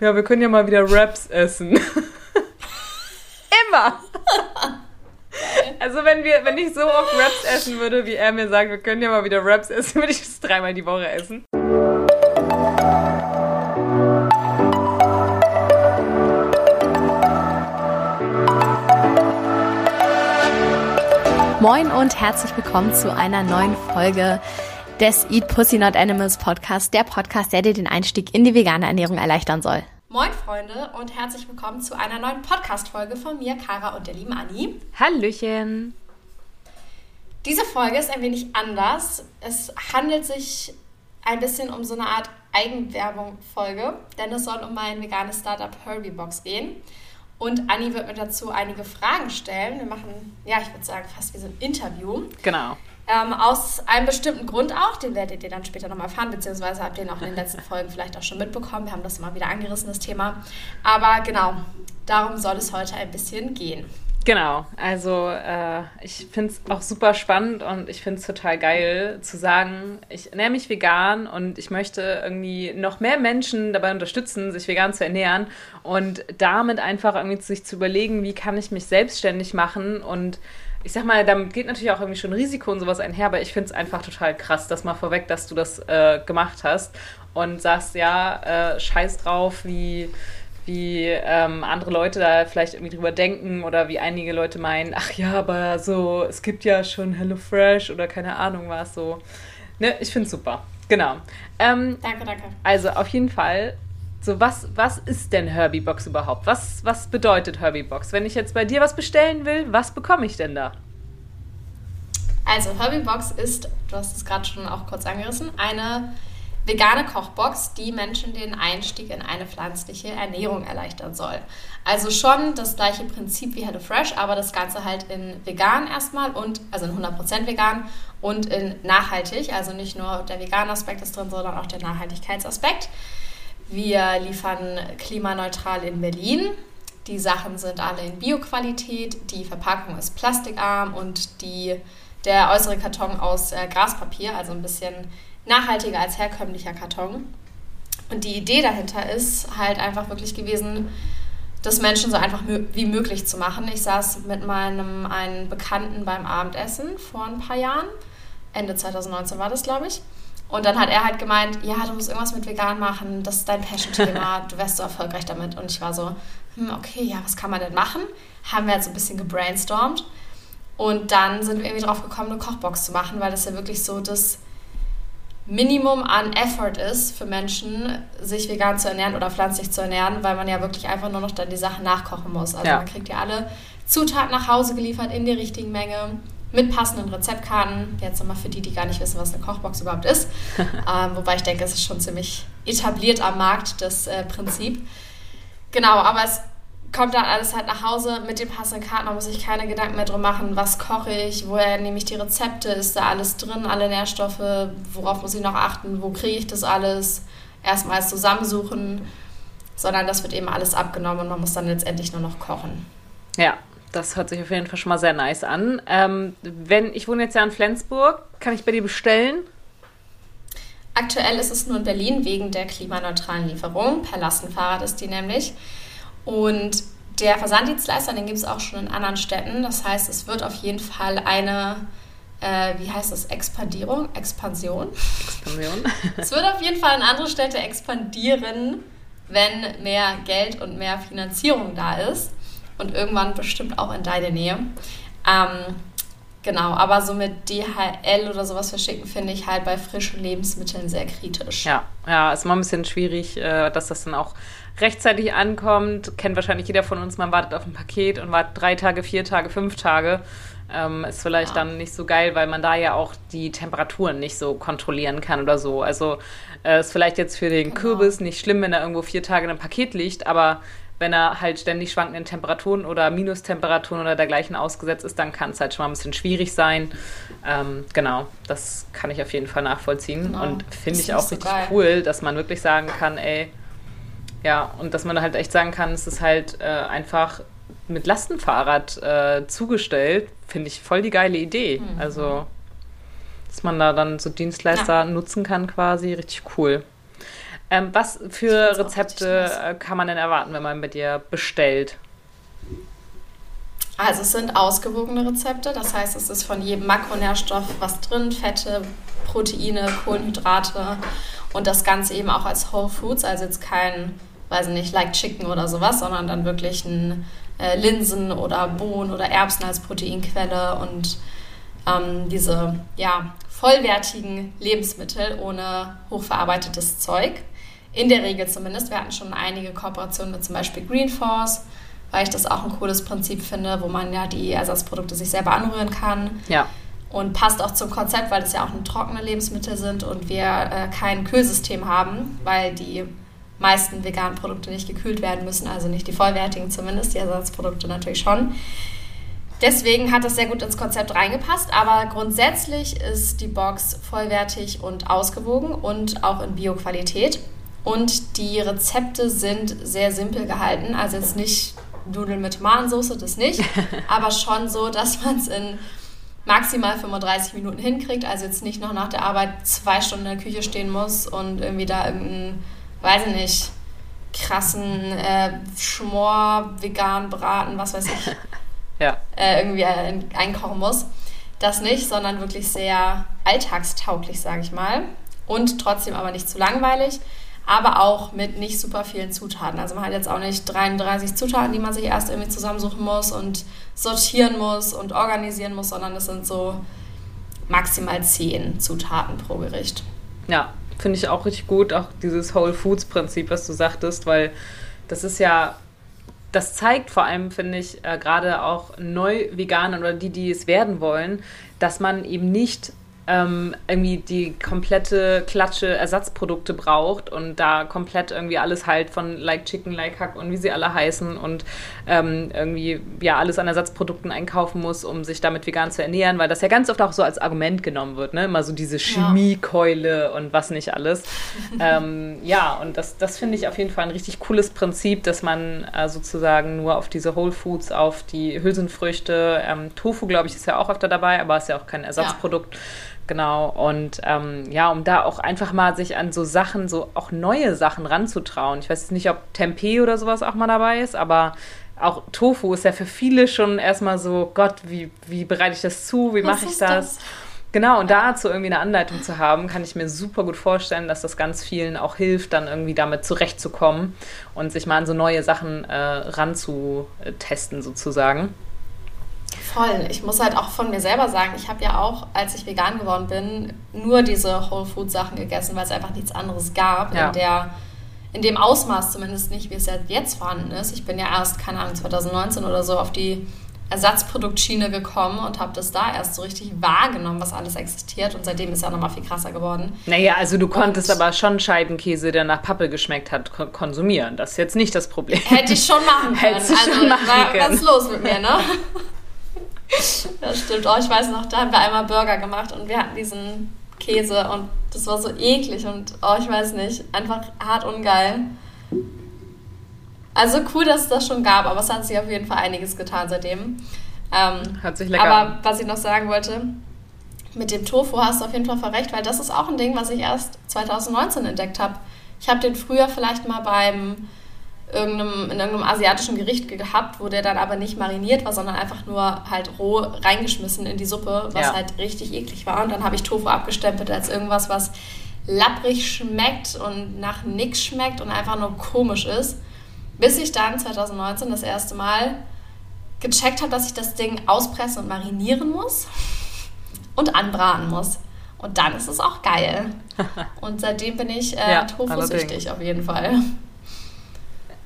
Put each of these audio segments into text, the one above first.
Ja, wir können ja mal wieder Raps essen. Immer. Also wenn wir, wenn ich so oft Raps essen würde, wie er mir sagt, wir können ja mal wieder Raps essen, würde ich das dreimal die Woche essen. Moin und herzlich willkommen zu einer neuen Folge des Eat Pussy Not Animals Podcast, der Podcast, der dir den Einstieg in die vegane Ernährung erleichtern soll. Moin Freunde und herzlich willkommen zu einer neuen Podcast-Folge von mir, Kara und der lieben Anni. Hallöchen. Diese Folge ist ein wenig anders. Es handelt sich ein bisschen um so eine Art Eigenwerbung-Folge, denn es soll um mein veganes Startup Herbie-Box gehen. Und Anni wird mir dazu einige Fragen stellen. Wir machen, ja, ich würde sagen, fast wie so ein Interview. Genau. Ähm, aus einem bestimmten Grund auch, den werdet ihr dann später nochmal erfahren, beziehungsweise habt ihr ihn auch in den letzten Folgen vielleicht auch schon mitbekommen. Wir haben das immer wieder angerissen, das Thema. Aber genau, darum soll es heute ein bisschen gehen. Genau, also äh, ich finde es auch super spannend und ich finde es total geil zu sagen, ich ernähre mich vegan und ich möchte irgendwie noch mehr Menschen dabei unterstützen, sich vegan zu ernähren und damit einfach irgendwie sich zu überlegen, wie kann ich mich selbstständig machen und ich sag mal, damit geht natürlich auch irgendwie schon Risiko und sowas einher, aber ich finde es einfach total krass, das mal vorweg, dass du das äh, gemacht hast und sagst, ja, äh, scheiß drauf, wie wie ähm, andere Leute da vielleicht irgendwie drüber denken oder wie einige Leute meinen, ach ja, aber so, es gibt ja schon HelloFresh oder keine Ahnung was so. Ne, ich finde super. Genau. Ähm, danke, danke. Also auf jeden Fall, so was, was ist denn Herbie-Box überhaupt? Was, was bedeutet Herbie-Box? Wenn ich jetzt bei dir was bestellen will, was bekomme ich denn da? Also Herbie-Box ist, du hast es gerade schon auch kurz angerissen, eine vegane Kochbox, die Menschen den Einstieg in eine pflanzliche Ernährung erleichtern soll. Also schon das gleiche Prinzip wie HelloFresh, aber das Ganze halt in vegan erstmal und, also in 100% vegan und in nachhaltig. Also nicht nur der vegane Aspekt ist drin, sondern auch der Nachhaltigkeitsaspekt. Wir liefern klimaneutral in Berlin. Die Sachen sind alle in Bioqualität, die Verpackung ist plastikarm und die, der äußere Karton aus äh, Graspapier, also ein bisschen nachhaltiger als herkömmlicher Karton. Und die Idee dahinter ist halt einfach wirklich gewesen, das Menschen so einfach wie möglich zu machen. Ich saß mit meinem einen Bekannten beim Abendessen vor ein paar Jahren. Ende 2019 war das, glaube ich. Und dann hat er halt gemeint, ja, du musst irgendwas mit vegan machen, das ist dein Passion-Thema, du wärst so erfolgreich damit. Und ich war so, hm, okay, ja, was kann man denn machen? Haben wir halt so ein bisschen gebrainstormt. Und dann sind wir irgendwie drauf gekommen, eine Kochbox zu machen, weil das ja wirklich so das Minimum an Effort ist für Menschen, sich vegan zu ernähren oder pflanzlich zu ernähren, weil man ja wirklich einfach nur noch dann die Sachen nachkochen muss. Also ja. man kriegt ja alle Zutaten nach Hause geliefert in der richtigen Menge mit passenden Rezeptkarten. Jetzt nochmal für die, die gar nicht wissen, was eine Kochbox überhaupt ist. ähm, wobei ich denke, es ist schon ziemlich etabliert am Markt, das äh, Prinzip. Genau, aber es kommt dann alles halt nach Hause mit den passenden Karten. Man muss sich keine Gedanken mehr drum machen, was koche ich, woher nehme ich die Rezepte, ist da alles drin, alle Nährstoffe, worauf muss ich noch achten, wo kriege ich das alles, erstmals zusammensuchen, sondern das wird eben alles abgenommen und man muss dann letztendlich nur noch kochen. Ja, das hört sich auf jeden Fall schon mal sehr nice an. Ähm, wenn ich wohne jetzt ja in Flensburg, kann ich bei dir bestellen? Aktuell ist es nur in Berlin wegen der klimaneutralen Lieferung. Per Lastenfahrrad ist die nämlich. Und der Versanddienstleister, den gibt es auch schon in anderen Städten. Das heißt, es wird auf jeden Fall eine, äh, wie heißt das, Expandierung? Expansion? Expansion. es wird auf jeden Fall in andere Städte expandieren, wenn mehr Geld und mehr Finanzierung da ist. Und irgendwann bestimmt auch in deine Nähe. Ähm, genau, aber so mit DHL oder sowas verschicken, finde ich halt bei frischen Lebensmitteln sehr kritisch. Ja, ja, ist mal ein bisschen schwierig, äh, dass das dann auch rechtzeitig ankommt. Kennt wahrscheinlich jeder von uns, man wartet auf ein Paket und wartet drei Tage, vier Tage, fünf Tage. Ähm, ist vielleicht ja. dann nicht so geil, weil man da ja auch die Temperaturen nicht so kontrollieren kann oder so. Also äh, ist vielleicht jetzt für den genau. Kürbis nicht schlimm, wenn er irgendwo vier Tage in einem Paket liegt, aber wenn er halt ständig schwankenden Temperaturen oder Minustemperaturen oder dergleichen ausgesetzt ist, dann kann es halt schon mal ein bisschen schwierig sein. Ähm, genau, das kann ich auf jeden Fall nachvollziehen genau. und finde ich auch so richtig geil. cool, dass man wirklich sagen kann, ey, ja, und dass man halt echt sagen kann, es ist halt äh, einfach mit Lastenfahrrad äh, zugestellt, finde ich voll die geile Idee. Mhm. Also, dass man da dann so Dienstleister ja. nutzen kann quasi, richtig cool. Ähm, was für Rezepte kann man denn erwarten, wenn man bei dir bestellt? Also es sind ausgewogene Rezepte, das heißt, es ist von jedem Makronährstoff was drin, Fette, Proteine, Kohlenhydrate und das Ganze eben auch als Whole Foods, also jetzt kein, weiß ich nicht, like Chicken oder sowas, sondern dann wirklich ein äh, Linsen oder Bohnen oder Erbsen als Proteinquelle und ähm, diese ja, vollwertigen Lebensmittel ohne hochverarbeitetes Zeug. In der Regel zumindest. Wir hatten schon einige Kooperationen mit zum Beispiel Green Force, weil ich das auch ein cooles Prinzip finde, wo man ja die Ersatzprodukte sich selber anrühren kann. Ja. Und passt auch zum Konzept, weil das ja auch trockene Lebensmittel sind und wir äh, kein Kühlsystem haben, weil die meisten veganen Produkte nicht gekühlt werden müssen, also nicht die vollwertigen zumindest, die Ersatzprodukte natürlich schon. Deswegen hat das sehr gut ins Konzept reingepasst, aber grundsätzlich ist die Box vollwertig und ausgewogen und auch in Bioqualität. Und die Rezepte sind sehr simpel gehalten, also jetzt nicht Nudeln mit Tomatensauce, das nicht, aber schon so, dass man es in maximal 35 Minuten hinkriegt, also jetzt nicht noch nach der Arbeit zwei Stunden in der Küche stehen muss und irgendwie da irgendeinen, weiß ich nicht, krassen äh, Schmor, vegan Braten, was weiß ich, ja. äh, irgendwie einkochen muss. Das nicht, sondern wirklich sehr alltagstauglich, sage ich mal. Und trotzdem aber nicht zu langweilig aber auch mit nicht super vielen Zutaten. Also man hat jetzt auch nicht 33 Zutaten, die man sich erst irgendwie zusammensuchen muss und sortieren muss und organisieren muss, sondern es sind so maximal 10 Zutaten pro Gericht. Ja, finde ich auch richtig gut, auch dieses Whole Foods Prinzip, was du sagtest, weil das ist ja das zeigt vor allem, finde ich, äh, gerade auch neu Veganern oder die, die es werden wollen, dass man eben nicht ähm, irgendwie die komplette Klatsche Ersatzprodukte braucht und da komplett irgendwie alles halt von Like Chicken, Like Hack und wie sie alle heißen und ähm, irgendwie ja alles an Ersatzprodukten einkaufen muss, um sich damit vegan zu ernähren, weil das ja ganz oft auch so als Argument genommen wird, ne? Immer so diese Chemiekeule und was nicht alles. ähm, ja, und das, das finde ich auf jeden Fall ein richtig cooles Prinzip, dass man äh, sozusagen nur auf diese Whole Foods, auf die Hülsenfrüchte, ähm, Tofu, glaube ich, ist ja auch öfter dabei, aber ist ja auch kein Ersatzprodukt. Ja Genau, und ähm, ja, um da auch einfach mal sich an so Sachen, so auch neue Sachen ranzutrauen. Ich weiß nicht, ob Tempeh oder sowas auch mal dabei ist, aber auch Tofu ist ja für viele schon erstmal so, Gott, wie, wie bereite ich das zu, wie mache ich das? das? Genau, und dazu irgendwie eine Anleitung zu haben, kann ich mir super gut vorstellen, dass das ganz vielen auch hilft, dann irgendwie damit zurechtzukommen und sich mal an so neue Sachen äh, ranzutesten sozusagen. Voll. Ich muss halt auch von mir selber sagen, ich habe ja auch, als ich vegan geworden bin, nur diese Whole Food Sachen gegessen, weil es einfach nichts anderes gab ja. in der in dem Ausmaß zumindest nicht, wie es jetzt vorhanden ist. Ich bin ja erst, keine Ahnung, 2019 oder so auf die Ersatzproduktschiene gekommen und habe das da erst so richtig wahrgenommen, was alles existiert. Und seitdem ist ja nochmal viel krasser geworden. Naja, also du konntest und aber schon Scheibenkäse, der nach Pappe geschmeckt hat, konsumieren. Das ist jetzt nicht das Problem. Hätte ich schon machen können. Hättest also, schon machen war können. was los mit mir, ne? Das stimmt. Oh, ich weiß noch, da haben wir einmal Burger gemacht und wir hatten diesen Käse und das war so eklig und oh, ich weiß nicht, einfach hart ungeil. Also cool, dass es das schon gab, aber es hat sich auf jeden Fall einiges getan seitdem. Ähm, Hört sich lecker Aber was ich noch sagen wollte, mit dem Tofu hast du auf jeden Fall verrecht, weil das ist auch ein Ding, was ich erst 2019 entdeckt habe. Ich habe den früher vielleicht mal beim irgendeinem, in irgendeinem asiatischen Gericht gehabt, wo der dann aber nicht mariniert war, sondern einfach nur halt roh reingeschmissen in die Suppe, was ja. halt richtig eklig war. Und dann habe ich Tofu abgestempelt als irgendwas, was lapprig schmeckt und nach nix schmeckt und einfach nur komisch ist. Bis ich dann 2019 das erste Mal gecheckt habe, dass ich das Ding auspressen und marinieren muss und anbraten muss. Und dann ist es auch geil. Und seitdem bin ich äh, ja, Tofu-süchtig auf jeden Fall.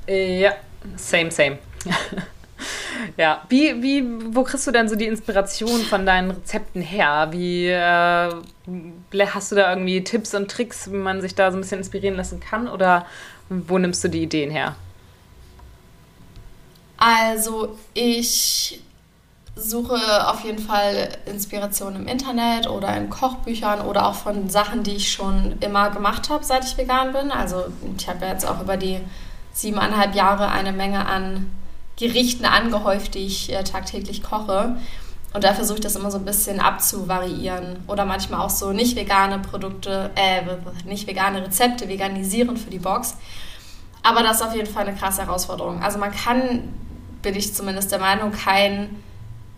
Ja, same, same. ja, wie, wie, wo kriegst du denn so die Inspiration von deinen Rezepten her? Wie äh, hast du da irgendwie Tipps und Tricks, wie man sich da so ein bisschen inspirieren lassen kann? Oder wo nimmst du die Ideen her? Also ich suche auf jeden Fall Inspiration im Internet oder in Kochbüchern oder auch von Sachen, die ich schon immer gemacht habe, seit ich vegan bin. Also ich habe ja jetzt auch über die siebeneinhalb Jahre eine Menge an Gerichten angehäuft, die ich äh, tagtäglich koche. Und da versuche ich das immer so ein bisschen abzuvariieren. Oder manchmal auch so nicht vegane Produkte, äh, nicht vegane Rezepte veganisieren für die Box. Aber das ist auf jeden Fall eine krasse Herausforderung. Also man kann, bin ich zumindest der Meinung, kein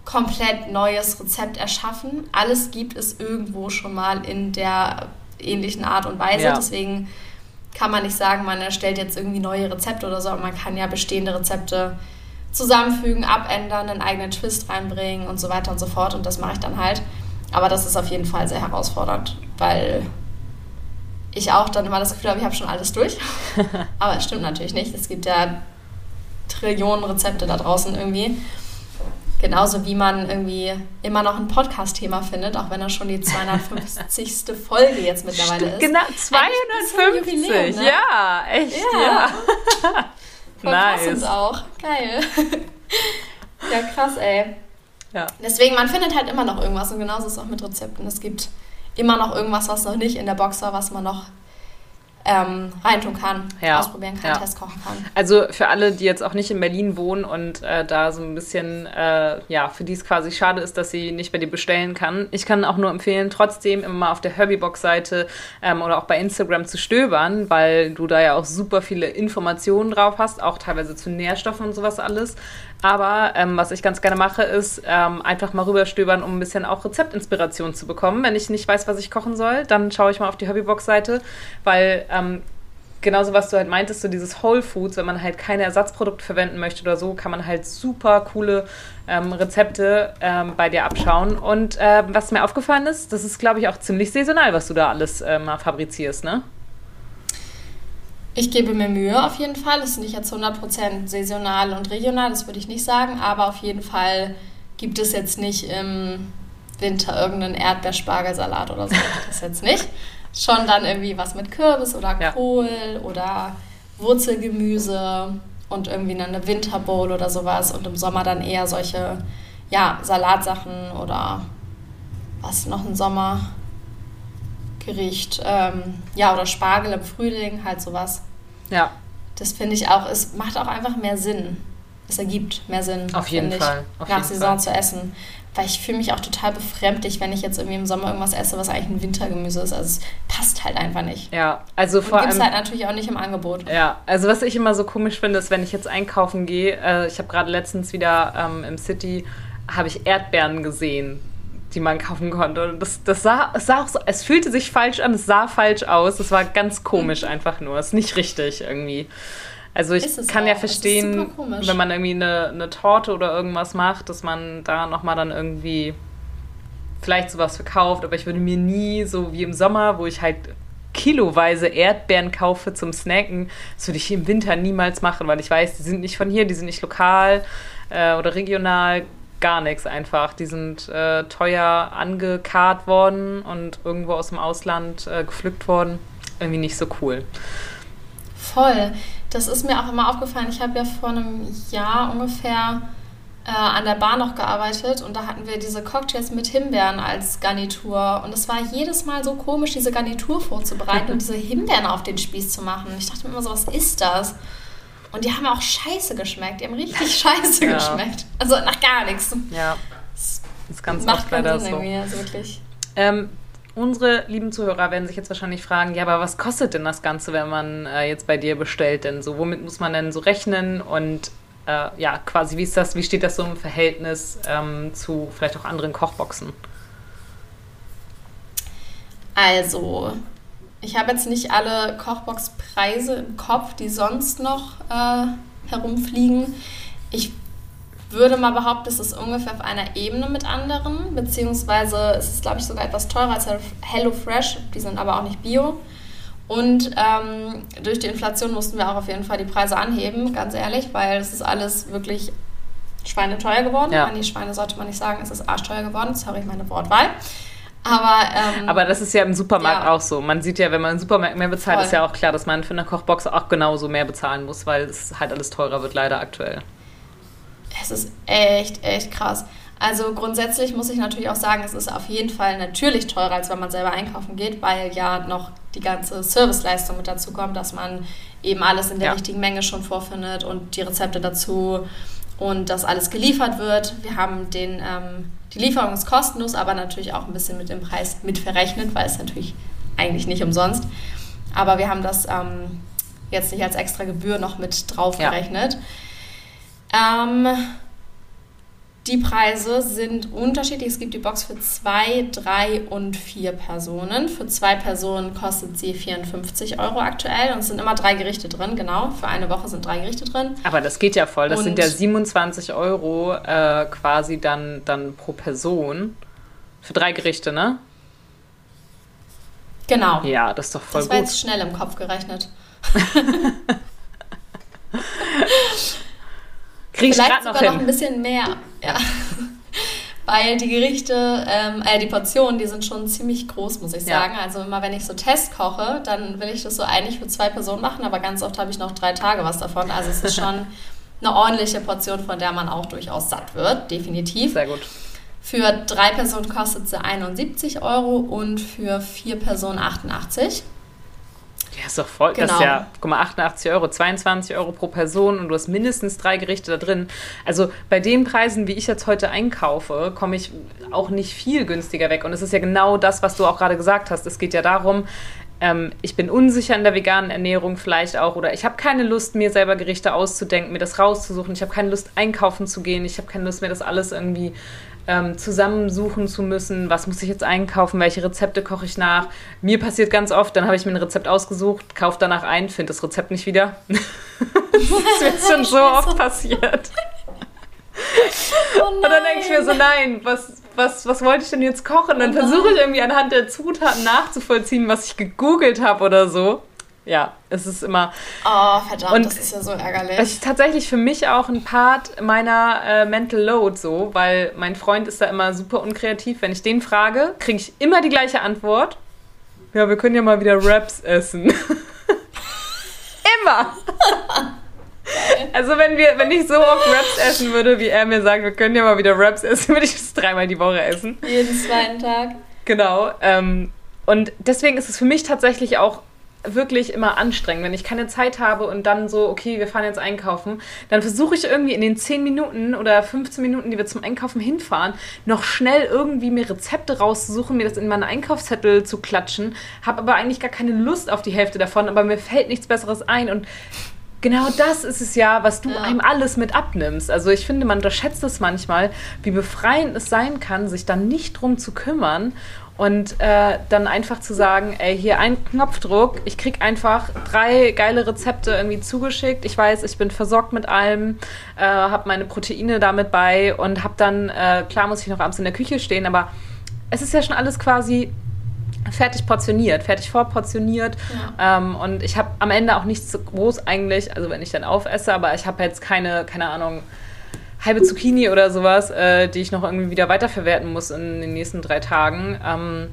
komplett neues Rezept erschaffen. Alles gibt es irgendwo schon mal in der ähnlichen Art und Weise. Ja. Deswegen kann man nicht sagen, man erstellt jetzt irgendwie neue Rezepte oder so, aber man kann ja bestehende Rezepte zusammenfügen, abändern, einen eigenen Twist reinbringen und so weiter und so fort. Und das mache ich dann halt. Aber das ist auf jeden Fall sehr herausfordernd, weil ich auch dann immer das Gefühl habe, ich habe schon alles durch. Aber es stimmt natürlich nicht. Es gibt ja Trillionen Rezepte da draußen irgendwie. Genauso wie man irgendwie immer noch ein Podcast-Thema findet, auch wenn er schon die 250. Folge jetzt mittlerweile ist. Genau, 250. Ne? Ja, echt. Ja. ja. Nice. auch. Geil. ja, krass, ey. Ja. Deswegen, man findet halt immer noch irgendwas und genauso ist es auch mit Rezepten. Es gibt immer noch irgendwas, was noch nicht in der Box war, was man noch ähm, reintun kann, ja. ausprobieren kann, ja. Test kochen kann. Also für alle, die jetzt auch nicht in Berlin wohnen und äh, da so ein bisschen, äh, ja, für die es quasi schade ist, dass sie nicht bei dir bestellen kann. Ich kann auch nur empfehlen, trotzdem immer mal auf der Herbiebox-Seite ähm, oder auch bei Instagram zu stöbern, weil du da ja auch super viele Informationen drauf hast, auch teilweise zu Nährstoffen und sowas alles. Aber ähm, was ich ganz gerne mache, ist ähm, einfach mal rüberstöbern, um ein bisschen auch Rezeptinspiration zu bekommen. Wenn ich nicht weiß, was ich kochen soll, dann schaue ich mal auf die Hobbybox-Seite, weil ähm, genauso was du halt meintest, so dieses Whole Foods, wenn man halt keine Ersatzprodukte verwenden möchte oder so, kann man halt super coole ähm, Rezepte ähm, bei dir abschauen. Und äh, was mir aufgefallen ist, das ist, glaube ich, auch ziemlich saisonal, was du da alles äh, mal fabrizierst, ne? Ich gebe mir Mühe auf jeden Fall. Es ist nicht jetzt 100% saisonal und regional, das würde ich nicht sagen, aber auf jeden Fall gibt es jetzt nicht im Winter irgendeinen Erdbeerspargelsalat oder so. Das jetzt nicht. Schon dann irgendwie was mit Kürbis oder Kohl ja. oder Wurzelgemüse und irgendwie eine Winterbowl oder sowas und im Sommer dann eher solche ja, Salatsachen oder was noch ein Sommer Gericht. Ähm, ja, oder Spargel im Frühling, halt sowas. Ja. Das finde ich auch, es macht auch einfach mehr Sinn. Es ergibt mehr Sinn. Auf jeden Fall. Auf nach jeden Saison Fall. zu essen. Weil ich fühle mich auch total befremdlich, wenn ich jetzt irgendwie im Sommer irgendwas esse, was eigentlich ein Wintergemüse ist. Also es passt halt einfach nicht. Ja, also Und vor allem. halt natürlich auch nicht im Angebot. Ja, also was ich immer so komisch finde, ist, wenn ich jetzt einkaufen gehe, äh, ich habe gerade letztens wieder ähm, im City, habe ich Erdbeeren gesehen die man kaufen konnte. Und das, das sah, es sah auch so, es fühlte sich falsch an, es sah falsch aus. Es war ganz komisch einfach nur. Es ist nicht richtig irgendwie. Also ich kann auch. ja verstehen, wenn man irgendwie eine, eine Torte oder irgendwas macht, dass man da nochmal dann irgendwie vielleicht sowas verkauft, aber ich würde mir nie so wie im Sommer, wo ich halt kiloweise Erdbeeren kaufe zum Snacken, das würde ich im Winter niemals machen, weil ich weiß, die sind nicht von hier, die sind nicht lokal äh, oder regional, gar nichts einfach. Die sind äh, teuer angekarrt worden und irgendwo aus dem Ausland äh, gepflückt worden. Irgendwie nicht so cool. Voll. Das ist mir auch immer aufgefallen. Ich habe ja vor einem Jahr ungefähr äh, an der Bar noch gearbeitet und da hatten wir diese Cocktails mit Himbeeren als Garnitur. Und es war jedes Mal so komisch, diese Garnitur vorzubereiten und diese Himbeeren auf den Spieß zu machen. Ich dachte mir immer so, was ist das? Und die haben auch scheiße geschmeckt. Die haben richtig scheiße ja. geschmeckt. Also nach gar nichts. Ja. Das ist ganz Macht oft leider Sinn so. Also wirklich. Ähm, unsere lieben Zuhörer werden sich jetzt wahrscheinlich fragen, ja, aber was kostet denn das Ganze, wenn man äh, jetzt bei dir bestellt denn so? Womit muss man denn so rechnen? Und äh, ja, quasi, wie ist das, wie steht das so im Verhältnis ähm, zu vielleicht auch anderen Kochboxen? Also, ich habe jetzt nicht alle Kochbox-Preise im Kopf, die sonst noch äh, herumfliegen. Ich würde mal behaupten, es ist ungefähr auf einer Ebene mit anderen, beziehungsweise es ist, glaube ich, sogar etwas teurer als HelloFresh. Die sind aber auch nicht bio. Und ähm, durch die Inflation mussten wir auch auf jeden Fall die Preise anheben, ganz ehrlich, weil es ist alles wirklich schweineteuer geworden. Ja. An die Schweine sollte man nicht sagen, es ist arschteuer geworden. Sorry, meine Wortwahl. Aber, ähm, aber das ist ja im Supermarkt ja. auch so. Man sieht ja, wenn man im Supermarkt mehr bezahlt, Voll. ist ja auch klar, dass man für eine Kochbox auch genauso mehr bezahlen muss, weil es halt alles teurer wird, leider aktuell. Es ist echt, echt krass. Also grundsätzlich muss ich natürlich auch sagen, es ist auf jeden Fall natürlich teurer, als wenn man selber einkaufen geht, weil ja noch die ganze Serviceleistung mit dazu kommt, dass man eben alles in der ja. richtigen Menge schon vorfindet und die Rezepte dazu und das alles geliefert wird. Wir haben den, ähm, die Lieferung ist kostenlos, aber natürlich auch ein bisschen mit dem Preis mit verrechnet, weil es natürlich eigentlich nicht umsonst. Aber wir haben das ähm, jetzt nicht als extra Gebühr noch mit drauf gerechnet. Ja. Ähm, die Preise sind unterschiedlich. Es gibt die Box für zwei, drei und vier Personen. Für zwei Personen kostet sie 54 Euro aktuell und es sind immer drei Gerichte drin, genau. Für eine Woche sind drei Gerichte drin. Aber das geht ja voll. Das und sind ja 27 Euro äh, quasi dann, dann pro Person. Für drei Gerichte, ne? Genau. Ja, das ist doch voll das gut. Das war jetzt schnell im Kopf gerechnet. Krieg Vielleicht ich sogar noch, noch ein bisschen mehr. Ja. Weil die Gerichte, ähm, äh, die Portionen, die sind schon ziemlich groß, muss ich sagen. Ja. Also immer wenn ich so Test koche, dann will ich das so eigentlich für zwei Personen machen, aber ganz oft habe ich noch drei Tage was davon. Also es ist schon eine ordentliche Portion, von der man auch durchaus satt wird, definitiv. Sehr gut. Für drei Personen kostet sie 71 Euro und für vier Personen 88. Ja, ist doch voll. Genau. Das ist ja, guck mal, 88 Euro, 22 Euro pro Person und du hast mindestens drei Gerichte da drin. Also bei den Preisen, wie ich jetzt heute einkaufe, komme ich auch nicht viel günstiger weg. Und es ist ja genau das, was du auch gerade gesagt hast. Es geht ja darum, ähm, ich bin unsicher in der veganen Ernährung vielleicht auch oder ich habe keine Lust, mir selber Gerichte auszudenken, mir das rauszusuchen. Ich habe keine Lust, einkaufen zu gehen. Ich habe keine Lust, mir das alles irgendwie ähm, zusammensuchen zu müssen, was muss ich jetzt einkaufen, welche Rezepte koche ich nach. Mir passiert ganz oft, dann habe ich mir ein Rezept ausgesucht, kaufe danach ein, finde das Rezept nicht wieder. das ist mir schon so oft passiert. Oh und dann denke ich mir so, nein, was, was, was wollte ich denn jetzt kochen? Dann oh versuche ich irgendwie anhand der Zutaten nachzuvollziehen, was ich gegoogelt habe oder so ja, es ist immer. Oh, verdammt, und das ist ja so ärgerlich. Es ist tatsächlich für mich auch ein Part meiner äh, Mental Load so, weil mein Freund ist da immer super unkreativ. Wenn ich den frage, kriege ich immer die gleiche Antwort. Ja, wir können ja mal wieder Raps essen. immer! also wenn wir, wenn ich so oft Raps essen würde, wie er mir sagt, wir können ja mal wieder Raps essen, würde ich es dreimal die Woche essen. Jeden zweiten Tag. Genau. Ähm, und deswegen ist es für mich tatsächlich auch wirklich immer anstrengend. Wenn ich keine Zeit habe und dann so, okay, wir fahren jetzt einkaufen, dann versuche ich irgendwie in den 10 Minuten oder 15 Minuten, die wir zum Einkaufen hinfahren, noch schnell irgendwie mir Rezepte rauszusuchen, mir das in meinen Einkaufszettel zu klatschen, habe aber eigentlich gar keine Lust auf die Hälfte davon, aber mir fällt nichts Besseres ein und Genau das ist es ja, was du ja. einem alles mit abnimmst. Also ich finde, man unterschätzt es manchmal, wie befreiend es sein kann, sich dann nicht drum zu kümmern und äh, dann einfach zu sagen, ey, hier ein Knopfdruck, ich krieg einfach drei geile Rezepte irgendwie zugeschickt. Ich weiß, ich bin versorgt mit allem, äh, habe meine Proteine damit bei und habe dann, äh, klar muss ich noch abends in der Küche stehen, aber es ist ja schon alles quasi fertig portioniert, fertig vorportioniert. Ja. Ähm, und ich habe am Ende auch nichts so groß eigentlich, also wenn ich dann aufesse, aber ich habe jetzt keine, keine Ahnung, halbe Zucchini oder sowas, äh, die ich noch irgendwie wieder weiterverwerten muss in den nächsten drei Tagen. Ähm,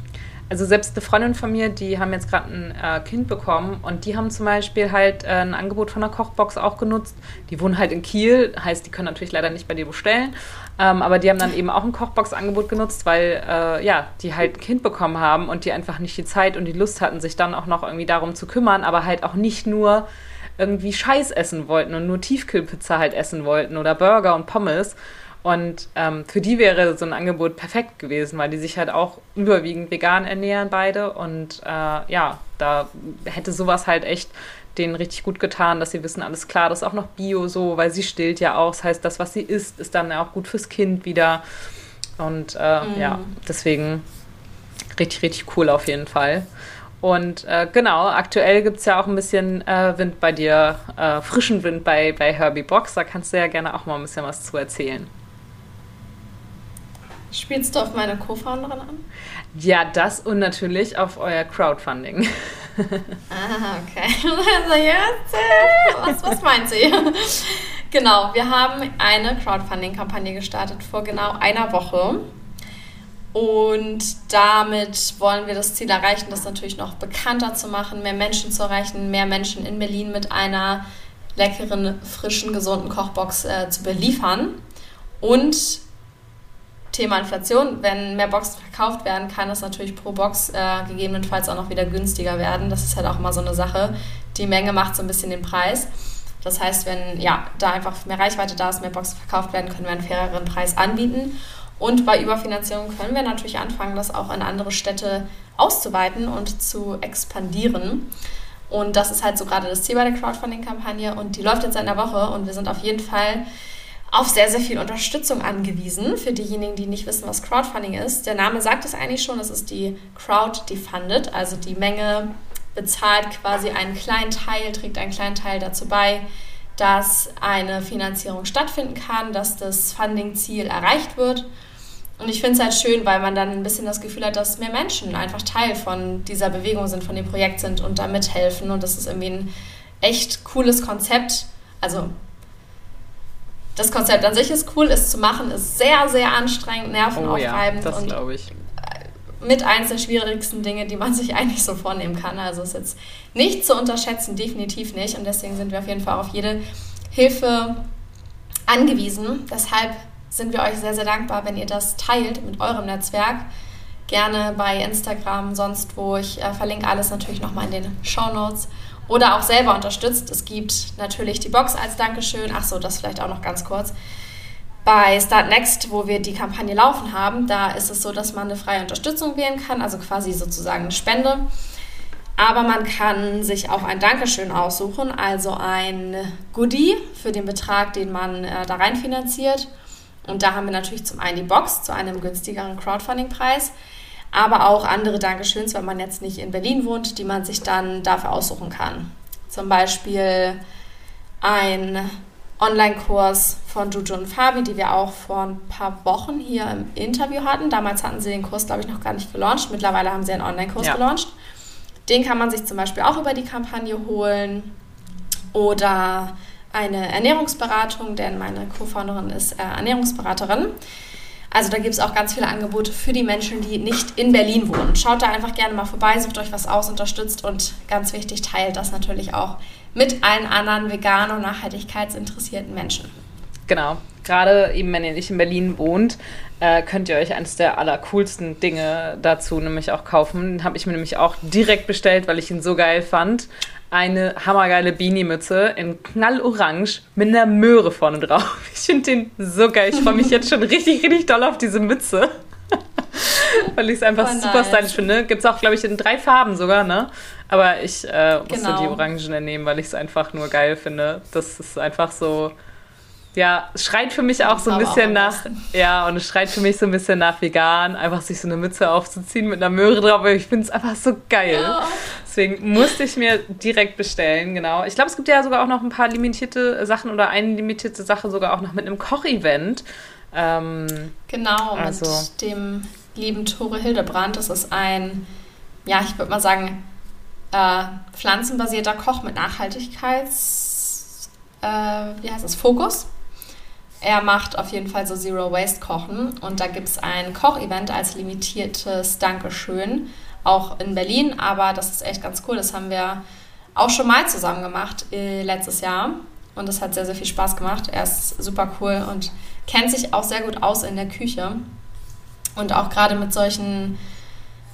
also selbst eine Freundin von mir, die haben jetzt gerade ein äh, Kind bekommen und die haben zum Beispiel halt äh, ein Angebot von der Kochbox auch genutzt. Die wohnen halt in Kiel, heißt, die können natürlich leider nicht bei dir bestellen, ähm, aber die haben dann eben auch ein Kochbox-Angebot genutzt, weil äh, ja, die halt ein Kind bekommen haben und die einfach nicht die Zeit und die Lust hatten, sich dann auch noch irgendwie darum zu kümmern, aber halt auch nicht nur irgendwie Scheiß essen wollten und nur Tiefkühlpizza halt essen wollten oder Burger und Pommes. Und ähm, für die wäre so ein Angebot perfekt gewesen, weil die sich halt auch überwiegend vegan ernähren, beide. Und äh, ja, da hätte sowas halt echt denen richtig gut getan, dass sie wissen, alles klar, das ist auch noch Bio so, weil sie stillt ja auch. Das heißt, das, was sie isst, ist dann auch gut fürs Kind wieder. Und äh, mm. ja, deswegen richtig, richtig cool auf jeden Fall. Und äh, genau, aktuell gibt es ja auch ein bisschen äh, Wind bei dir, äh, frischen Wind bei, bei Herbie Box. Da kannst du ja gerne auch mal ein bisschen was zu erzählen. Spielst du auf meine Co-Founderin an? Ja, das und natürlich auf euer Crowdfunding. ah, okay. Also jetzt, was, was meint sie? genau, wir haben eine Crowdfunding-Kampagne gestartet vor genau einer Woche. Und damit wollen wir das Ziel erreichen, das natürlich noch bekannter zu machen, mehr Menschen zu erreichen, mehr Menschen in Berlin mit einer leckeren, frischen, gesunden Kochbox äh, zu beliefern. Und Thema Inflation, wenn mehr Boxen verkauft werden, kann es natürlich pro Box äh, gegebenenfalls auch noch wieder günstiger werden. Das ist halt auch immer so eine Sache. Die Menge macht so ein bisschen den Preis. Das heißt, wenn ja, da einfach mehr Reichweite da ist, mehr Boxen verkauft werden, können wir einen faireren Preis anbieten. Und bei Überfinanzierung können wir natürlich anfangen, das auch in andere Städte auszuweiten und zu expandieren. Und das ist halt so gerade das Ziel bei der Crowdfunding-Kampagne. Und die läuft jetzt seit einer Woche und wir sind auf jeden Fall auf sehr, sehr viel Unterstützung angewiesen. Für diejenigen, die nicht wissen, was Crowdfunding ist. Der Name sagt es eigentlich schon, es ist die Crowd Defunded, also die Menge bezahlt quasi einen kleinen Teil, trägt einen kleinen Teil dazu bei, dass eine Finanzierung stattfinden kann, dass das Funding-Ziel erreicht wird. Und ich finde es halt schön, weil man dann ein bisschen das Gefühl hat, dass mehr Menschen einfach Teil von dieser Bewegung sind, von dem Projekt sind und da mithelfen. Und das ist irgendwie ein echt cooles Konzept. Also das Konzept an sich ist cool, es zu machen, ist sehr, sehr anstrengend, nervenaufreibend. Oh ja, das glaube ich. Mit eins der schwierigsten Dinge, die man sich eigentlich so vornehmen kann. Also ist jetzt nicht zu unterschätzen, definitiv nicht. Und deswegen sind wir auf jeden Fall auf jede Hilfe angewiesen. Deshalb sind wir euch sehr, sehr dankbar, wenn ihr das teilt mit eurem Netzwerk. Gerne bei Instagram, sonst wo. Ich äh, verlinke alles natürlich nochmal in den Show Notes. Oder auch selber unterstützt. Es gibt natürlich die Box als Dankeschön. Ach so, das vielleicht auch noch ganz kurz. Bei Start Next, wo wir die Kampagne laufen haben, da ist es so, dass man eine freie Unterstützung wählen kann, also quasi sozusagen eine Spende. Aber man kann sich auch ein Dankeschön aussuchen, also ein Goodie für den Betrag, den man äh, da rein finanziert. Und da haben wir natürlich zum einen die Box zu einem günstigeren Crowdfunding-Preis, aber auch andere Dankeschöns, wenn man jetzt nicht in Berlin wohnt, die man sich dann dafür aussuchen kann. Zum Beispiel ein Online-Kurs von Juju und Fabi, die wir auch vor ein paar Wochen hier im Interview hatten. Damals hatten sie den Kurs, glaube ich, noch gar nicht gelauncht. Mittlerweile haben sie einen Online-Kurs ja. gelauncht. Den kann man sich zum Beispiel auch über die Kampagne holen. Oder eine Ernährungsberatung, denn meine Co-Founderin ist äh, Ernährungsberaterin. Also da gibt es auch ganz viele Angebote für die Menschen, die nicht in Berlin wohnen. Schaut da einfach gerne mal vorbei, sucht euch was aus, unterstützt und ganz wichtig, teilt das natürlich auch mit allen anderen vegan- und nachhaltigkeitsinteressierten Menschen. Genau, gerade eben wenn ihr nicht in Berlin wohnt, äh, könnt ihr euch eines der allercoolsten Dinge dazu nämlich auch kaufen. Den habe ich mir nämlich auch direkt bestellt, weil ich ihn so geil fand eine hammergeile Beanie-Mütze in knallorange mit einer Möhre vorne drauf. Ich finde den so geil. Ich freue mich jetzt schon richtig, richtig doll auf diese Mütze. Weil ich es einfach oh, super stylisch finde. Gibt es auch, glaube ich, in drei Farben sogar, ne? Aber ich äh, musste genau. die Orangene nehmen, weil ich es einfach nur geil finde. Das ist einfach so ja, es schreit für mich auch so ein bisschen nach, ja, und es schreit für mich so ein bisschen nach vegan, einfach sich so eine Mütze aufzuziehen mit einer Möhre drauf, weil ich finde es einfach so geil. Ja. Deswegen musste ich mir direkt bestellen, genau. Ich glaube, es gibt ja sogar auch noch ein paar limitierte Sachen oder eine limitierte Sache sogar auch noch mit einem Kochevent. Ähm, genau, also. mit dem lieben Tore Hildebrand. Das ist ein, ja, ich würde mal sagen, äh, pflanzenbasierter Koch mit Nachhaltigkeits, äh, wie heißt das, Fokus. Er macht auf jeden Fall so Zero Waste Kochen und da gibt es ein Kochevent als limitiertes Dankeschön, auch in Berlin, aber das ist echt ganz cool. Das haben wir auch schon mal zusammen gemacht äh, letztes Jahr und das hat sehr, sehr viel Spaß gemacht. Er ist super cool und kennt sich auch sehr gut aus in der Küche und auch gerade mit solchen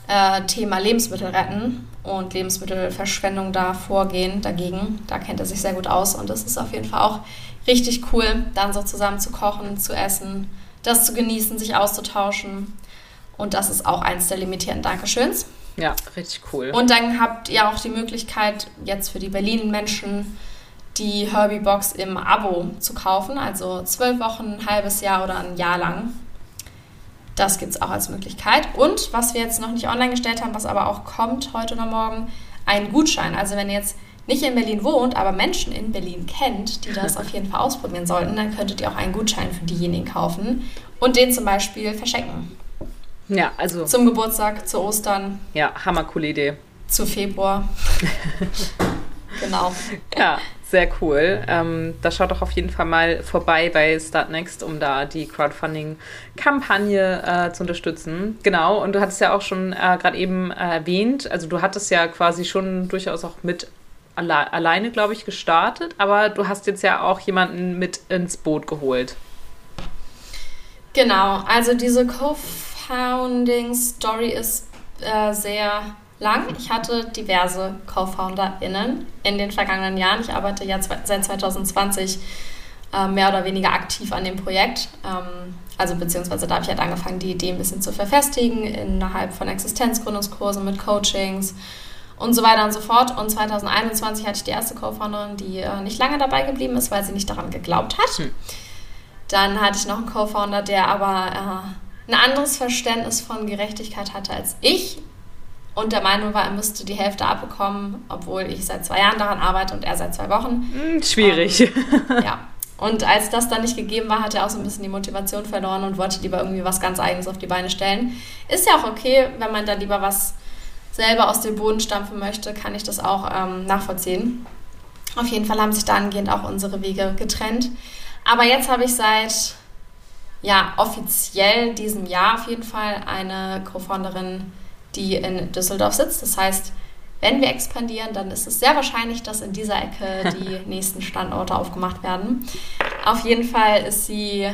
äh, Thema Lebensmittel retten und Lebensmittelverschwendung da vorgehen dagegen. Da kennt er sich sehr gut aus und das ist auf jeden Fall auch richtig cool, dann so zusammen zu kochen, zu essen, das zu genießen, sich auszutauschen. Und das ist auch eins der limitierten Dankeschöns. Ja, richtig cool. Und dann habt ihr auch die Möglichkeit, jetzt für die Berlin-Menschen die Herbie Box im Abo zu kaufen. Also zwölf Wochen, ein halbes Jahr oder ein Jahr lang. Das gibt es auch als Möglichkeit. Und was wir jetzt noch nicht online gestellt haben, was aber auch kommt heute oder morgen, ein Gutschein. Also wenn ihr jetzt nicht in Berlin wohnt, aber Menschen in Berlin kennt, die das auf jeden Fall ausprobieren sollten, dann könntet ihr auch einen Gutschein für diejenigen kaufen und den zum Beispiel verschenken. Ja, also. Zum Geburtstag, zu Ostern. Ja, hammercoole Idee. Zu Februar. genau. Ja, sehr cool. Ähm, da schaut doch auf jeden Fall mal vorbei bei Startnext, um da die Crowdfunding-Kampagne äh, zu unterstützen. Genau, und du hattest ja auch schon äh, gerade eben erwähnt, also du hattest ja quasi schon durchaus auch mit alle alleine, glaube ich, gestartet, aber du hast jetzt ja auch jemanden mit ins Boot geholt. Genau, also diese Co-Founding-Story ist äh, sehr lang. Ich hatte diverse Co-FounderInnen in den vergangenen Jahren. Ich arbeite ja seit 2020 äh, mehr oder weniger aktiv an dem Projekt. Ähm, also beziehungsweise da habe ich halt angefangen, die Idee ein bisschen zu verfestigen innerhalb von Existenzgründungskursen mit Coachings und so weiter und so fort. Und 2021 hatte ich die erste Co-Founderin, die äh, nicht lange dabei geblieben ist, weil sie nicht daran geglaubt hat. Hm. Dann hatte ich noch einen Co-Founder, der aber äh, ein anderes Verständnis von Gerechtigkeit hatte als ich und der Meinung war, er müsste die Hälfte abbekommen, obwohl ich seit zwei Jahren daran arbeite und er seit zwei Wochen. Hm, schwierig. Ähm, ja. Und als das dann nicht gegeben war, hat er auch so ein bisschen die Motivation verloren und wollte lieber irgendwie was ganz Eigenes auf die Beine stellen. Ist ja auch okay, wenn man da lieber was selber aus dem Boden stampfen möchte, kann ich das auch ähm, nachvollziehen. Auf jeden Fall haben sich dahingehend auch unsere Wege getrennt. Aber jetzt habe ich seit ja, offiziell diesem Jahr auf jeden Fall eine Co-Founderin, die in Düsseldorf sitzt. Das heißt, wenn wir expandieren, dann ist es sehr wahrscheinlich, dass in dieser Ecke die nächsten Standorte aufgemacht werden. Auf jeden Fall ist sie,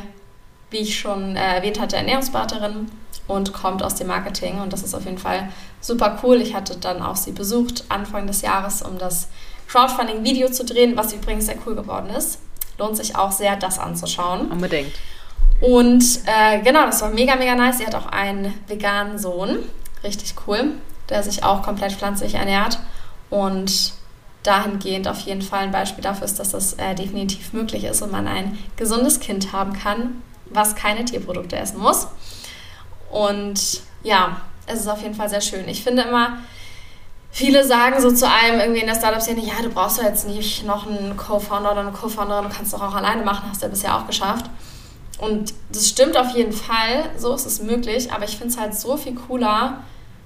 wie ich schon erwähnt hatte, Ernährungsberaterin und kommt aus dem Marketing und das ist auf jeden Fall super cool. Ich hatte dann auch sie besucht Anfang des Jahres, um das Crowdfunding-Video zu drehen, was übrigens sehr cool geworden ist. Lohnt sich auch sehr, das anzuschauen. Unbedingt. Und äh, genau, das war mega, mega nice. Sie hat auch einen veganen Sohn. Richtig cool der sich auch komplett pflanzlich ernährt. Und dahingehend auf jeden Fall ein Beispiel dafür ist, dass das äh, definitiv möglich ist und man ein gesundes Kind haben kann, was keine Tierprodukte essen muss. Und ja, es ist auf jeden Fall sehr schön. Ich finde immer, viele sagen so zu einem irgendwie in der Startup-Szene, ja, du brauchst ja jetzt nicht noch einen Co-Founder oder eine Co-Founderin, du kannst doch auch alleine machen, hast du ja bisher auch geschafft. Und das stimmt auf jeden Fall, so ist es möglich, aber ich finde es halt so viel cooler,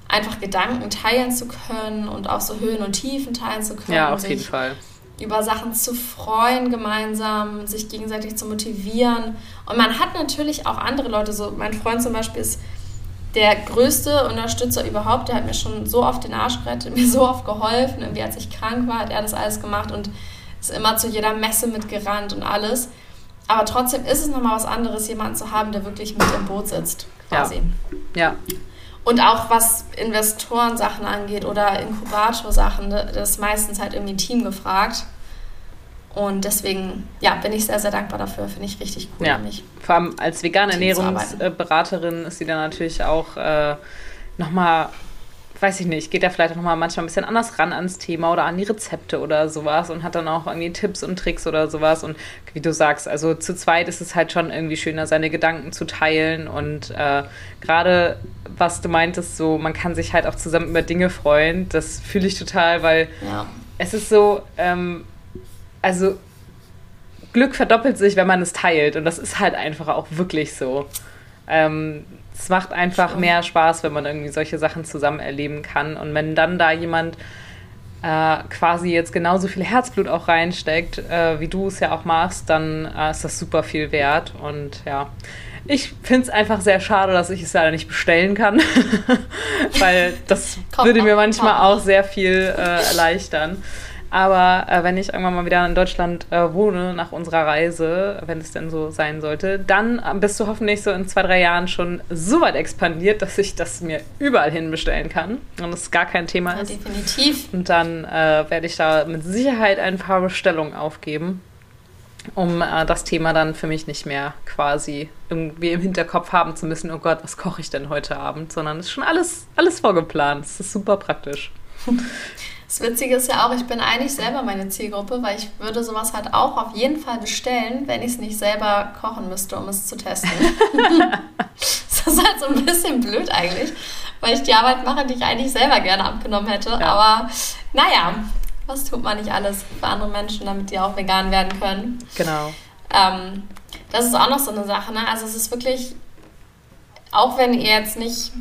einfach Gedanken teilen zu können und auch so Höhen und Tiefen teilen zu können. Ja, auf jeden Fall. Über Sachen zu freuen gemeinsam, sich gegenseitig zu motivieren. Und man hat natürlich auch andere Leute, so mein Freund zum Beispiel ist der größte Unterstützer überhaupt. Der hat mir schon so oft den Arsch gerettet, mir so oft geholfen. Irgendwie als ich krank war, hat er das alles gemacht und ist immer zu jeder Messe mitgerannt und alles. Aber trotzdem ist es nochmal was anderes, jemanden zu haben, der wirklich mit im Boot sitzt, quasi. Ja. ja. Und auch was Investorensachen angeht oder Inkubator-Sachen, ne, das ist meistens halt irgendwie ein Team gefragt. Und deswegen, ja, bin ich sehr, sehr dankbar dafür. Finde ich richtig cool. Ja, vor allem als vegane Ernährungsberaterin ist sie dann natürlich auch äh, nochmal weiß ich nicht, geht er vielleicht auch nochmal manchmal ein bisschen anders ran ans Thema oder an die Rezepte oder sowas und hat dann auch irgendwie Tipps und Tricks oder sowas. Und wie du sagst, also zu zweit ist es halt schon irgendwie schöner, seine Gedanken zu teilen. Und äh, gerade was du meintest, so man kann sich halt auch zusammen über Dinge freuen, das fühle ich total, weil ja. es ist so, ähm, also Glück verdoppelt sich, wenn man es teilt. Und das ist halt einfach auch wirklich so. Ähm, es macht einfach mehr Spaß, wenn man irgendwie solche Sachen zusammen erleben kann. Und wenn dann da jemand äh, quasi jetzt genauso viel Herzblut auch reinsteckt, äh, wie du es ja auch machst, dann äh, ist das super viel wert. Und ja, ich finde es einfach sehr schade, dass ich es leider nicht bestellen kann, weil das würde mir manchmal auch sehr viel äh, erleichtern. Aber äh, wenn ich irgendwann mal wieder in Deutschland äh, wohne, nach unserer Reise, wenn es denn so sein sollte, dann äh, bist du hoffentlich so in zwei, drei Jahren schon so weit expandiert, dass ich das mir überall hin bestellen kann und es gar kein Thema ja, ist. Definitiv. Und dann äh, werde ich da mit Sicherheit ein paar Bestellungen aufgeben um äh, das Thema dann für mich nicht mehr quasi irgendwie im Hinterkopf haben zu müssen, oh Gott, was koche ich denn heute Abend, sondern es ist schon alles, alles vorgeplant. Es ist super praktisch. Das Witzige ist ja auch, ich bin eigentlich selber meine Zielgruppe, weil ich würde sowas halt auch auf jeden Fall bestellen, wenn ich es nicht selber kochen müsste, um es zu testen. das ist halt so ein bisschen blöd eigentlich, weil ich die Arbeit mache, die ich eigentlich selber gerne abgenommen hätte. Ja. Aber naja, was tut man nicht alles für andere Menschen, damit die auch vegan werden können. Genau. Ähm, das ist auch noch so eine Sache. Ne? Also es ist wirklich, auch wenn ihr jetzt nicht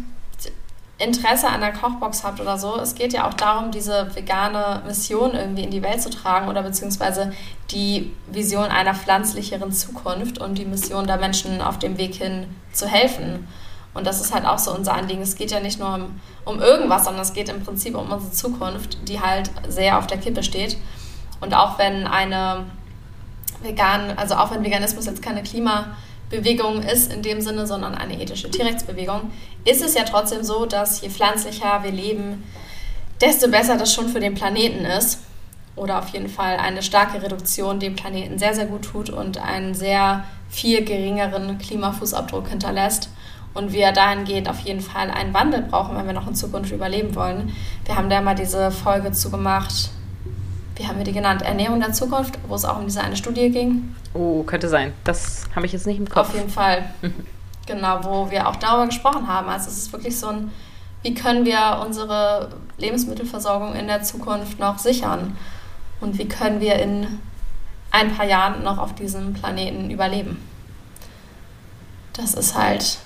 Interesse an der Kochbox habt oder so, es geht ja auch darum, diese vegane Mission irgendwie in die Welt zu tragen oder beziehungsweise die Vision einer pflanzlicheren Zukunft und die Mission der Menschen auf dem Weg hin zu helfen. Und das ist halt auch so unser Anliegen. Es geht ja nicht nur um, um irgendwas, sondern es geht im Prinzip um unsere Zukunft, die halt sehr auf der Kippe steht. Und auch wenn eine vegan, also auch wenn Veganismus jetzt keine Klima Bewegung ist in dem Sinne, sondern eine ethische Tierrechtsbewegung, ist es ja trotzdem so, dass je pflanzlicher wir leben, desto besser das schon für den Planeten ist. Oder auf jeden Fall eine starke Reduktion dem Planeten sehr, sehr gut tut und einen sehr viel geringeren Klimafußabdruck hinterlässt. Und wir dahingehend auf jeden Fall einen Wandel brauchen, wenn wir noch in Zukunft überleben wollen. Wir haben da mal diese Folge zugemacht, wie haben wir die genannt? Ernährung der Zukunft, wo es auch um diese eine Studie ging. Oh, könnte sein. Das habe ich jetzt nicht im Kopf. Auf jeden Fall. genau, wo wir auch darüber gesprochen haben. Also es ist wirklich so ein, wie können wir unsere Lebensmittelversorgung in der Zukunft noch sichern? Und wie können wir in ein paar Jahren noch auf diesem Planeten überleben? Das ist halt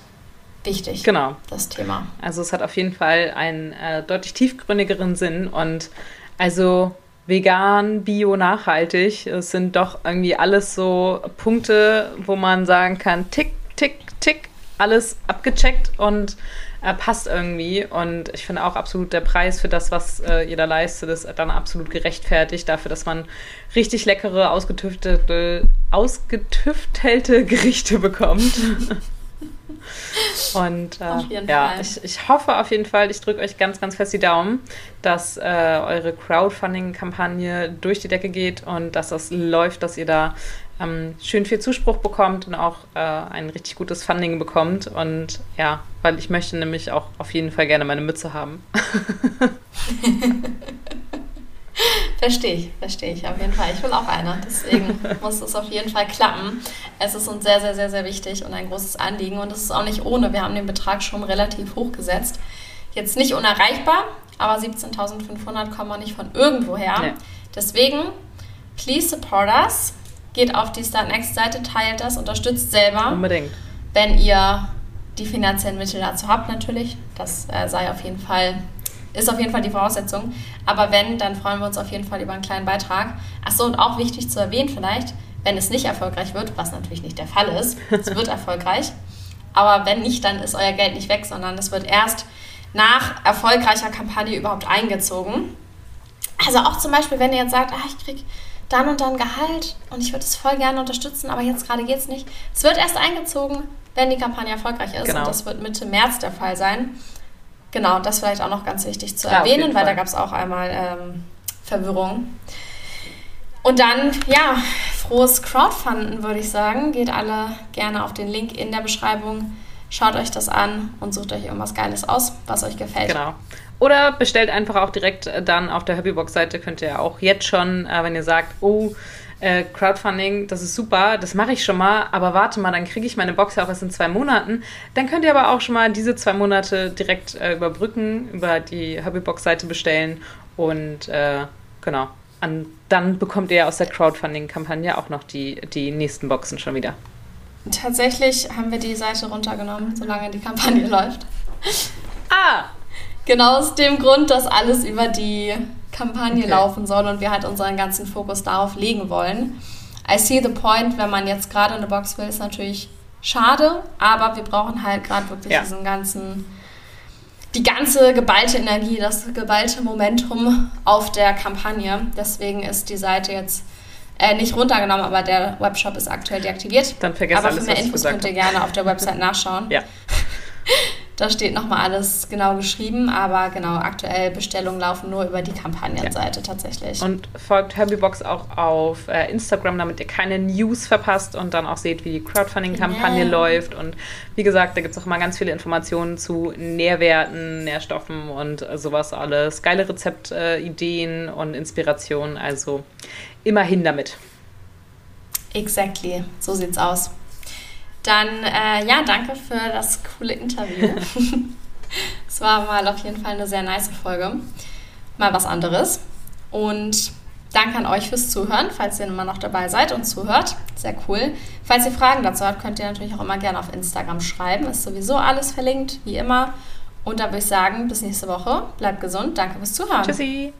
wichtig. Genau. Das Thema. Also es hat auf jeden Fall einen äh, deutlich tiefgründigeren Sinn und also vegan, bio, nachhaltig. Es sind doch irgendwie alles so Punkte, wo man sagen kann, tick, tick, tick, alles abgecheckt und äh, passt irgendwie. Und ich finde auch absolut der Preis für das, was äh, ihr da leistet, ist dann absolut gerechtfertigt dafür, dass man richtig leckere, ausgetüftete, ausgetüftelte Gerichte bekommt. Und äh, ja, ich, ich hoffe auf jeden Fall, ich drücke euch ganz, ganz fest die Daumen, dass äh, eure Crowdfunding-Kampagne durch die Decke geht und dass das läuft, dass ihr da ähm, schön viel Zuspruch bekommt und auch äh, ein richtig gutes Funding bekommt. Und ja, weil ich möchte nämlich auch auf jeden Fall gerne meine Mütze haben. Verstehe ich, verstehe ich auf jeden Fall. Ich will auch eine. Deswegen muss es auf jeden Fall klappen. Es ist uns sehr, sehr, sehr, sehr wichtig und ein großes Anliegen. Und es ist auch nicht ohne. Wir haben den Betrag schon relativ hoch gesetzt. Jetzt nicht unerreichbar, aber 17.500 kommen wir nicht von irgendwo her. Nee. Deswegen, please support us. Geht auf die Start Next Seite, teilt das, unterstützt selber. Unbedingt. Wenn ihr die finanziellen Mittel dazu habt, natürlich. Das äh, sei auf jeden Fall ist auf jeden Fall die Voraussetzung. Aber wenn, dann freuen wir uns auf jeden Fall über einen kleinen Beitrag. Achso, und auch wichtig zu erwähnen vielleicht, wenn es nicht erfolgreich wird, was natürlich nicht der Fall ist, es wird erfolgreich. Aber wenn nicht, dann ist euer Geld nicht weg, sondern es wird erst nach erfolgreicher Kampagne überhaupt eingezogen. Also auch zum Beispiel, wenn ihr jetzt sagt, ah, ich kriege dann und dann Gehalt und ich würde es voll gerne unterstützen, aber jetzt gerade geht es nicht. Es wird erst eingezogen, wenn die Kampagne erfolgreich ist. Genau. Und das wird Mitte März der Fall sein. Genau, das vielleicht auch noch ganz wichtig zu ja, erwähnen, weil da gab es auch einmal ähm, Verwirrung. Und dann, ja, frohes Crowdfunden, würde ich sagen. Geht alle gerne auf den Link in der Beschreibung. Schaut euch das an und sucht euch irgendwas Geiles aus, was euch gefällt. Genau. Oder bestellt einfach auch direkt dann auf der Happybox-Seite. Könnt ihr auch jetzt schon, äh, wenn ihr sagt, oh, äh, Crowdfunding, das ist super, das mache ich schon mal, aber warte mal, dann kriege ich meine Box ja auch erst in zwei Monaten. Dann könnt ihr aber auch schon mal diese zwei Monate direkt äh, überbrücken, über die Hobbybox-Seite bestellen und äh, genau. An, dann bekommt ihr aus der Crowdfunding-Kampagne auch noch die, die nächsten Boxen schon wieder. Tatsächlich haben wir die Seite runtergenommen, solange die Kampagne läuft. Ah! Genau aus dem Grund, dass alles über die Kampagne okay. laufen soll und wir halt unseren ganzen Fokus darauf legen wollen. I see the point, wenn man jetzt gerade eine Box will, ist natürlich schade, aber wir brauchen halt gerade wirklich ja. diesen ganzen, die ganze geballte Energie, das geballte Momentum auf der Kampagne. Deswegen ist die Seite jetzt äh, nicht runtergenommen, aber der Webshop ist aktuell deaktiviert. Dann vergesst aber alles, für mehr Infos könnt ihr gerne auf der Website nachschauen. Ja. Da steht nochmal alles genau geschrieben, aber genau, aktuell Bestellungen laufen nur über die Kampagnenseite ja. tatsächlich. Und folgt Herbiebox auch auf äh, Instagram, damit ihr keine News verpasst und dann auch seht, wie die Crowdfunding-Kampagne yeah. läuft. Und wie gesagt, da gibt es auch immer ganz viele Informationen zu Nährwerten, Nährstoffen und äh, sowas alles. Geile Rezeptideen äh, und Inspirationen. Also immerhin damit. Exactly, so sieht's aus. Dann, äh, ja, danke für das coole Interview. es war mal auf jeden Fall eine sehr nice Folge. Mal was anderes. Und danke an euch fürs Zuhören, falls ihr immer noch dabei seid und zuhört. Sehr cool. Falls ihr Fragen dazu habt, könnt ihr natürlich auch immer gerne auf Instagram schreiben. Ist sowieso alles verlinkt, wie immer. Und da würde ich sagen, bis nächste Woche. Bleibt gesund. Danke fürs Zuhören. Tschüssi.